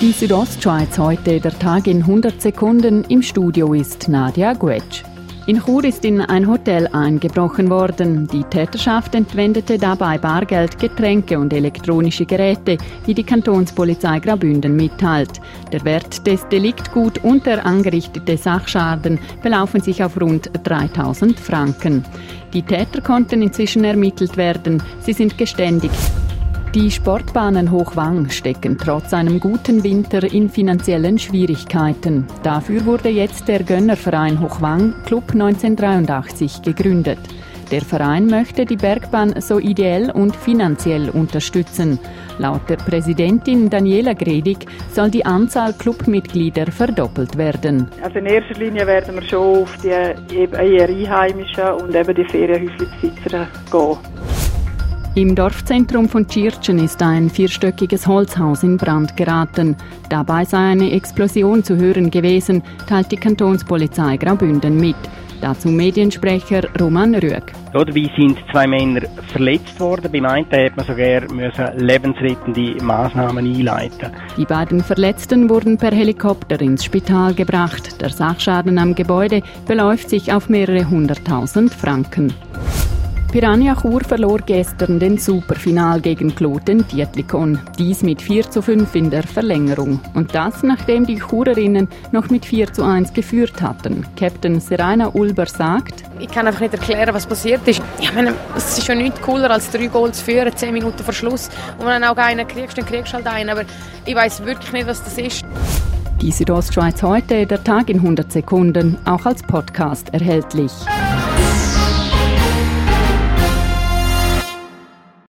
Die Südostschweiz heute, der Tag in 100 Sekunden. Im Studio ist Nadia Guetsch. In Chur ist in ein Hotel eingebrochen worden. Die Täterschaft entwendete dabei Bargeld, Getränke und elektronische Geräte, wie die Kantonspolizei Graubünden mitteilt. Der Wert des Deliktgut und der angerichtete Sachschaden belaufen sich auf rund 3000 Franken. Die Täter konnten inzwischen ermittelt werden. Sie sind geständig. Die Sportbahnen Hochwang stecken trotz einem guten Winter in finanziellen Schwierigkeiten. Dafür wurde jetzt der Gönnerverein Hochwang Club 1983 gegründet. Der Verein möchte die Bergbahn so ideell und finanziell unterstützen. Laut der Präsidentin Daniela Gredig soll die Anzahl Clubmitglieder verdoppelt werden. Also in erster Linie werden wir schon auf die eher Einheimischen und eben die Ferienhäuslebesitzer gehen. Im Dorfzentrum von Tschirtschen ist ein vierstöckiges Holzhaus in Brand geraten. Dabei sei eine Explosion zu hören gewesen, teilt die Kantonspolizei Graubünden mit. Dazu Mediensprecher Roman Rüeg. Dabei sind zwei Männer verletzt worden. Beim einen hat man sogar müssen lebensrettende Maßnahmen einleiten. Die beiden Verletzten wurden per Helikopter ins Spital gebracht. Der Sachschaden am Gebäude beläuft sich auf mehrere hunderttausend Franken. Piranha Chur verlor gestern den Superfinal gegen Kloten Dietlikon. Dies mit 4 zu 5 in der Verlängerung. Und das, nachdem die Churerinnen noch mit 4 zu 1 geführt hatten. Captain Serena Ulber sagt, ich kann einfach nicht erklären, was passiert ist. Ich meine, es ist ja nichts cooler, als drei Goals zu führen, 10 Minuten vor Schluss. Und wenn du auch einen kriegst, dann kriegst du halt einen. Aber ich weiß wirklich nicht, was das ist. Die Südostschweiz heute, der Tag in 100 Sekunden, auch als Podcast erhältlich.